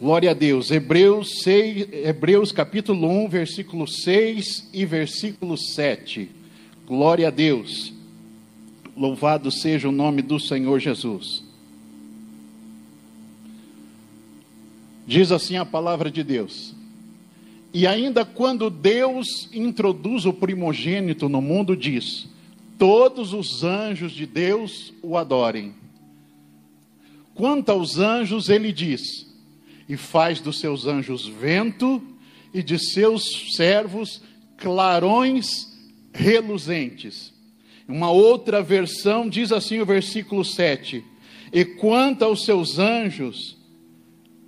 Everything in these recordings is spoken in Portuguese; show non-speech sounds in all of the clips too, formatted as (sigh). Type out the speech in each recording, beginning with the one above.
Glória a Deus. Hebreus, 6, Hebreus capítulo 1, versículo 6 e versículo 7. Glória a Deus. Louvado seja o nome do Senhor Jesus. Diz assim a palavra de Deus. E ainda quando Deus introduz o primogênito no mundo, diz: Todos os anjos de Deus o adorem. Quanto aos anjos, ele diz: e faz dos seus anjos vento e de seus servos clarões reluzentes. Uma outra versão diz assim o versículo 7: E quanto aos seus anjos,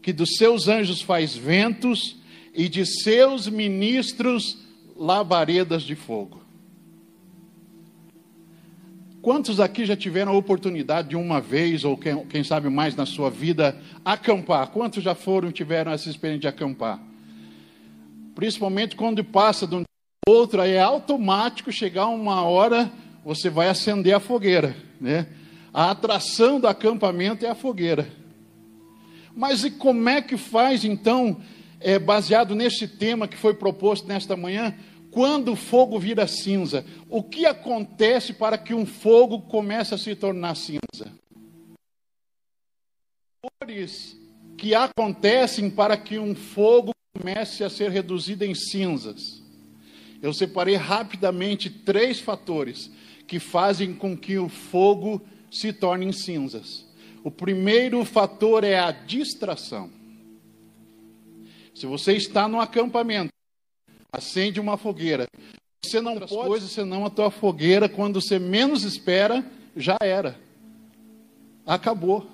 que dos seus anjos faz ventos e de seus ministros labaredas de fogo. Quantos aqui já tiveram a oportunidade de uma vez, ou quem, quem sabe mais na sua vida, acampar? Quantos já foram tiveram essa experiência de acampar? Principalmente quando passa de um outro, aí é automático chegar uma hora, você vai acender a fogueira, né? A atração do acampamento é a fogueira. Mas e como é que faz então, é, baseado nesse tema que foi proposto nesta manhã, quando o fogo vira cinza, o que acontece para que um fogo comece a se tornar cinza? Cores que acontecem para que um fogo comece a ser reduzido em cinzas. Eu separei rapidamente três fatores que fazem com que o fogo se torne em cinzas. O primeiro fator é a distração. Se você está no acampamento, acende uma fogueira. Você não pode coisas senão a tua fogueira, quando você menos espera, já era. Acabou.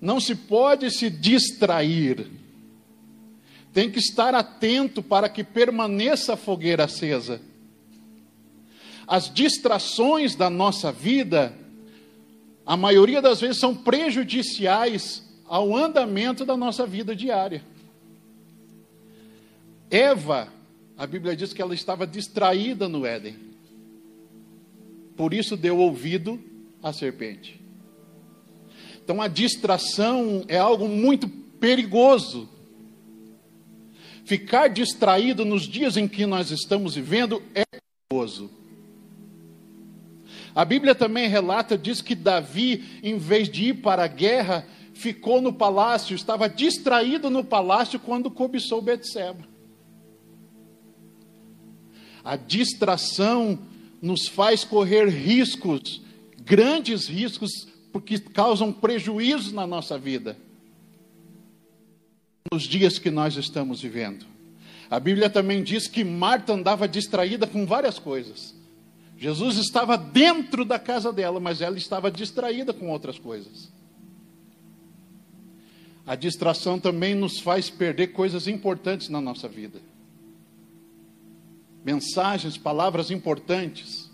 Não se pode se distrair. Tem que estar atento para que permaneça a fogueira acesa. As distrações da nossa vida, a maioria das vezes, são prejudiciais ao andamento da nossa vida diária. Eva, a Bíblia diz que ela estava distraída no Éden. Por isso deu ouvido à serpente. Então a distração é algo muito perigoso. Ficar distraído nos dias em que nós estamos vivendo é perigoso. A Bíblia também relata, diz que Davi, em vez de ir para a guerra, ficou no palácio, estava distraído no palácio quando cobiçou Betseba. A distração nos faz correr riscos, grandes riscos, porque causam prejuízo na nossa vida. Nos dias que nós estamos vivendo. A Bíblia também diz que Marta andava distraída com várias coisas. Jesus estava dentro da casa dela, mas ela estava distraída com outras coisas. A distração também nos faz perder coisas importantes na nossa vida mensagens, palavras importantes.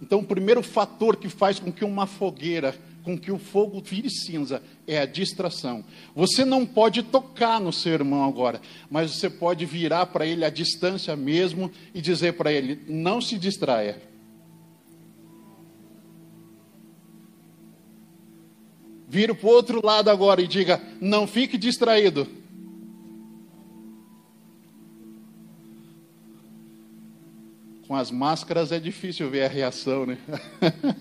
Então, o primeiro fator que faz com que uma fogueira, com que o fogo vire cinza, é a distração. Você não pode tocar no seu irmão agora, mas você pode virar para ele a distância mesmo e dizer para ele: não se distraia. Vira para o outro lado agora e diga: não fique distraído. Com as máscaras é difícil ver a reação, né? (laughs)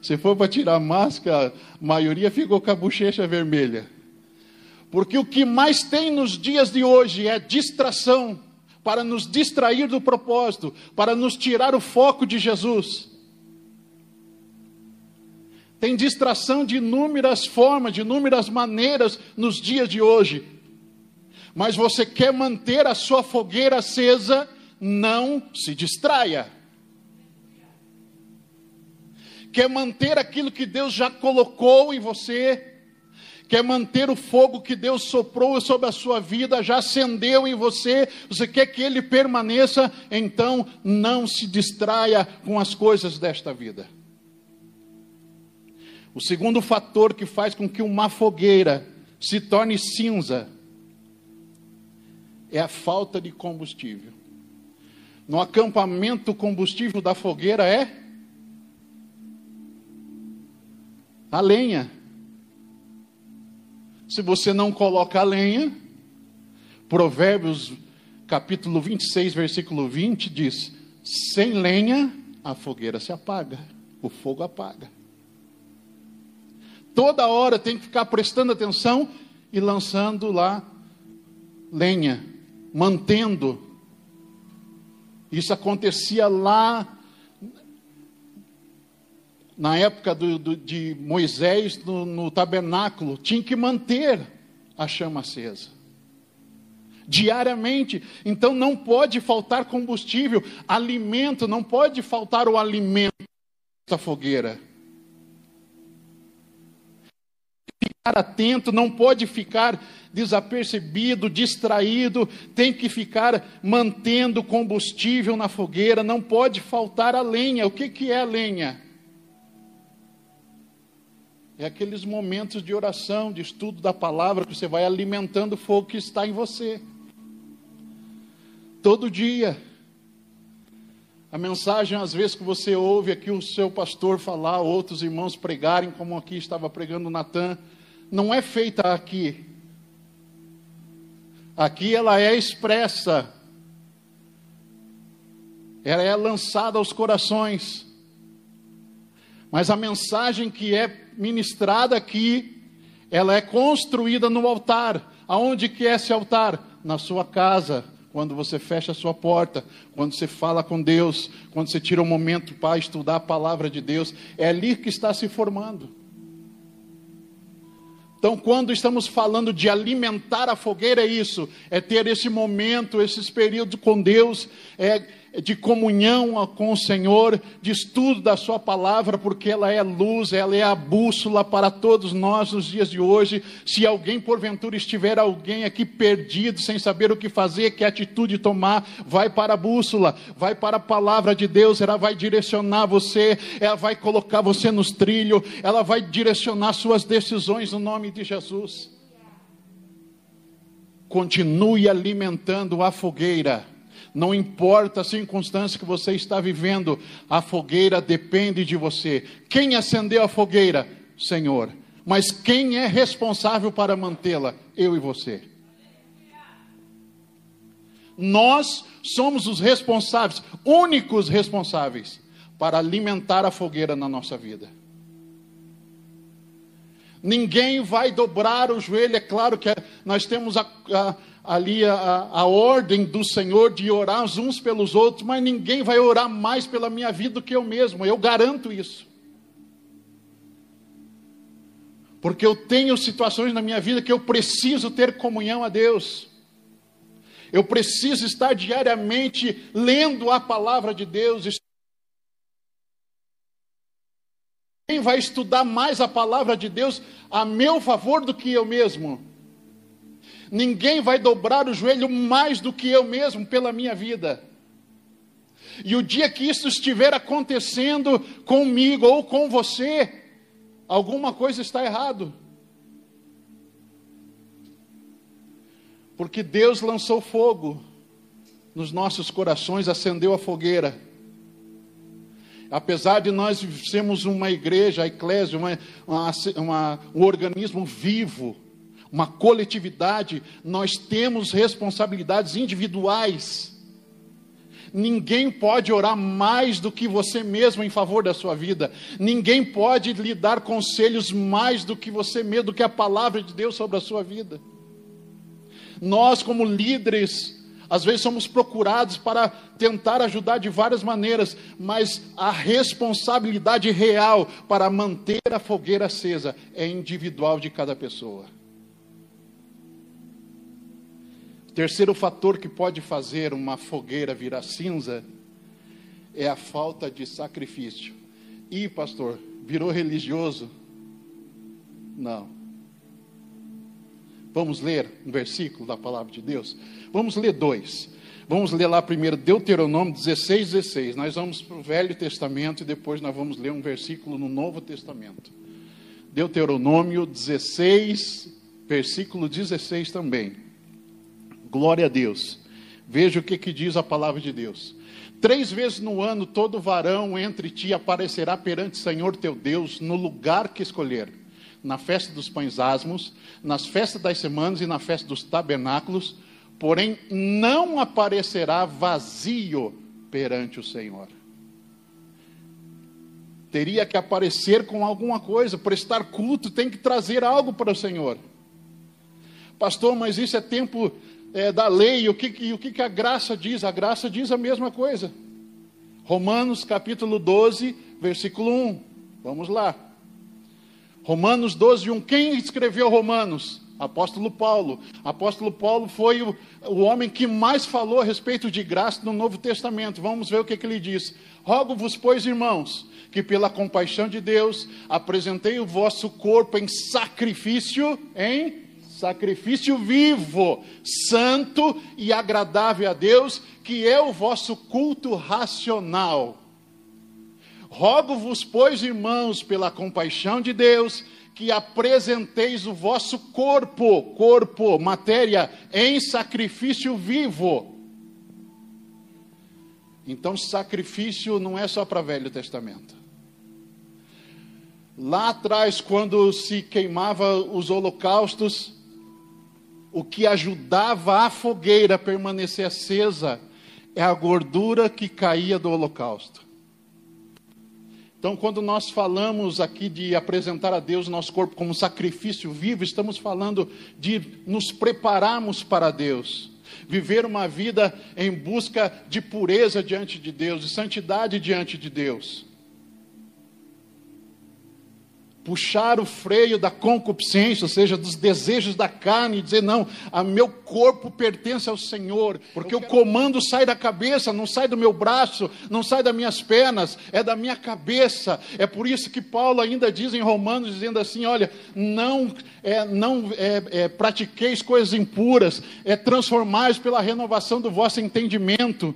Se for para tirar a máscara, a maioria ficou com a bochecha vermelha. Porque o que mais tem nos dias de hoje é distração, para nos distrair do propósito, para nos tirar o foco de Jesus. Tem distração de inúmeras formas, de inúmeras maneiras nos dias de hoje. Mas você quer manter a sua fogueira acesa, não se distraia. Quer manter aquilo que Deus já colocou em você, quer manter o fogo que Deus soprou sobre a sua vida, já acendeu em você, você quer que ele permaneça, então não se distraia com as coisas desta vida. O segundo fator que faz com que uma fogueira se torne cinza é a falta de combustível. No acampamento, o combustível da fogueira é a lenha. Se você não coloca a lenha, Provérbios capítulo 26, versículo 20 diz: sem lenha a fogueira se apaga, o fogo apaga. Toda hora tem que ficar prestando atenção e lançando lá lenha, mantendo. Isso acontecia lá na época do, do, de Moisés no, no tabernáculo, tinha que manter a chama acesa. Diariamente, então não pode faltar combustível, alimento, não pode faltar o alimento da fogueira. Atento, não pode ficar desapercebido, distraído, tem que ficar mantendo combustível na fogueira, não pode faltar a lenha. O que, que é a lenha? É aqueles momentos de oração, de estudo da palavra, que você vai alimentando o fogo que está em você. Todo dia. A mensagem, às vezes, que você ouve aqui o seu pastor falar, outros irmãos pregarem, como aqui estava pregando Natan, não é feita aqui. Aqui ela é expressa. Ela é lançada aos corações. Mas a mensagem que é ministrada aqui, ela é construída no altar. Aonde que é esse altar? Na sua casa, quando você fecha a sua porta, quando você fala com Deus, quando você tira um momento para estudar a palavra de Deus, é ali que está se formando. Então, quando estamos falando de alimentar a fogueira, é isso, é ter esse momento, esses períodos com Deus, é de comunhão com o Senhor, de estudo da Sua palavra, porque ela é luz, ela é a bússola para todos nós nos dias de hoje. Se alguém porventura estiver alguém aqui perdido, sem saber o que fazer, que atitude tomar, vai para a bússola, vai para a palavra de Deus, ela vai direcionar você, ela vai colocar você nos trilhos, ela vai direcionar suas decisões no nome de Jesus. Continue alimentando a fogueira não importa a circunstância que você está vivendo, a fogueira depende de você. Quem acendeu a fogueira? Senhor. Mas quem é responsável para mantê-la? Eu e você. Nós somos os responsáveis, únicos responsáveis, para alimentar a fogueira na nossa vida. Ninguém vai dobrar o joelho, é claro que nós temos a, a, ali a, a ordem do Senhor de orar uns pelos outros, mas ninguém vai orar mais pela minha vida do que eu mesmo, eu garanto isso. Porque eu tenho situações na minha vida que eu preciso ter comunhão a Deus. Eu preciso estar diariamente lendo a palavra de Deus. Quem vai estudar mais a palavra de Deus a meu favor do que eu mesmo? Ninguém vai dobrar o joelho mais do que eu mesmo pela minha vida. E o dia que isso estiver acontecendo comigo ou com você, alguma coisa está errado. Porque Deus lançou fogo nos nossos corações, acendeu a fogueira. Apesar de nós sermos uma igreja, a eclésia, uma, uma, uma, um organismo vivo, uma coletividade, nós temos responsabilidades individuais. Ninguém pode orar mais do que você mesmo em favor da sua vida. Ninguém pode lhe dar conselhos mais do que você mesmo, do que a palavra de Deus sobre a sua vida. Nós, como líderes, às vezes somos procurados para tentar ajudar de várias maneiras, mas a responsabilidade real para manter a fogueira acesa é individual de cada pessoa. Terceiro fator que pode fazer uma fogueira virar cinza é a falta de sacrifício. E, pastor, virou religioso? Não. Vamos ler um versículo da palavra de Deus? Vamos ler dois. Vamos ler lá primeiro Deuteronômio 16, 16. Nós vamos para o Velho Testamento e depois nós vamos ler um versículo no Novo Testamento. Deuteronômio 16, versículo 16 também. Glória a Deus. Veja o que, que diz a palavra de Deus. Três vezes no ano todo varão entre ti aparecerá perante o Senhor teu Deus no lugar que escolher. Na festa dos pães asmos, nas festas das semanas e na festa dos tabernáculos, porém não aparecerá vazio perante o Senhor. Teria que aparecer com alguma coisa, prestar culto, tem que trazer algo para o Senhor. Pastor, mas isso é tempo é, da lei, o, que, o que a graça diz? A graça diz a mesma coisa. Romanos capítulo 12, versículo 1. Vamos lá. Romanos 12, 1. Quem escreveu Romanos? Apóstolo Paulo. Apóstolo Paulo foi o, o homem que mais falou a respeito de graça no Novo Testamento. Vamos ver o que, que ele diz. Rogo-vos, pois, irmãos, que pela compaixão de Deus apresentei o vosso corpo em sacrifício, em sacrifício vivo, santo e agradável a Deus, que é o vosso culto racional. Rogo-vos, pois, irmãos, pela compaixão de Deus, que apresenteis o vosso corpo, corpo, matéria, em sacrifício vivo. Então, sacrifício não é só para Velho Testamento. Lá atrás, quando se queimava os holocaustos, o que ajudava a fogueira a permanecer acesa é a gordura que caía do holocausto. Então, quando nós falamos aqui de apresentar a Deus nosso corpo como sacrifício vivo, estamos falando de nos prepararmos para Deus, viver uma vida em busca de pureza diante de Deus, de santidade diante de Deus. Puxar o freio da concupiscência, ou seja, dos desejos da carne, e dizer: não, a meu corpo pertence ao Senhor, porque o comando sai da cabeça, não sai do meu braço, não sai das minhas pernas, é da minha cabeça. É por isso que Paulo ainda diz em Romanos, dizendo assim: olha, não, é, não é, é, pratiqueis coisas impuras, é transformais pela renovação do vosso entendimento.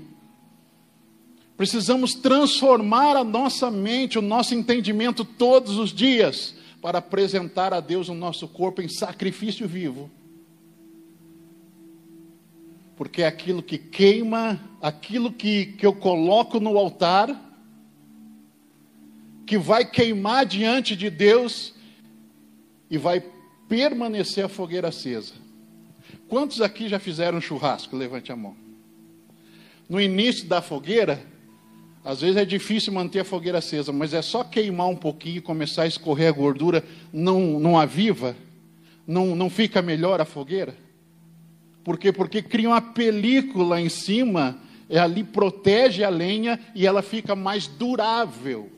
Precisamos transformar a nossa mente, o nosso entendimento todos os dias, para apresentar a Deus o nosso corpo em sacrifício vivo. Porque é aquilo que queima, aquilo que, que eu coloco no altar, que vai queimar diante de Deus e vai permanecer a fogueira acesa. Quantos aqui já fizeram churrasco? Levante a mão. No início da fogueira, às vezes é difícil manter a fogueira acesa, mas é só queimar um pouquinho e começar a escorrer a gordura, não, não aviva, não, não fica melhor a fogueira? Por quê? Porque cria uma película em cima, é ali protege a lenha e ela fica mais durável.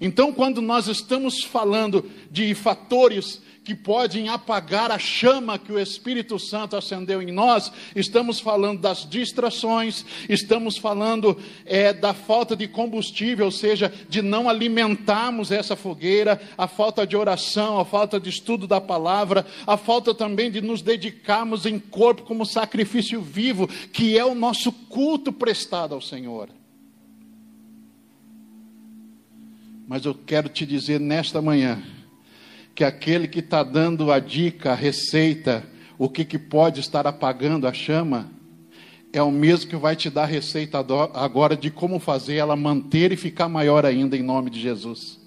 Então, quando nós estamos falando de fatores que podem apagar a chama que o Espírito Santo acendeu em nós, estamos falando das distrações, estamos falando é, da falta de combustível, ou seja, de não alimentarmos essa fogueira, a falta de oração, a falta de estudo da palavra, a falta também de nos dedicarmos em corpo como sacrifício vivo, que é o nosso culto prestado ao Senhor. Mas eu quero te dizer nesta manhã, que aquele que está dando a dica, a receita, o que, que pode estar apagando a chama, é o mesmo que vai te dar a receita agora de como fazer ela manter e ficar maior ainda em nome de Jesus.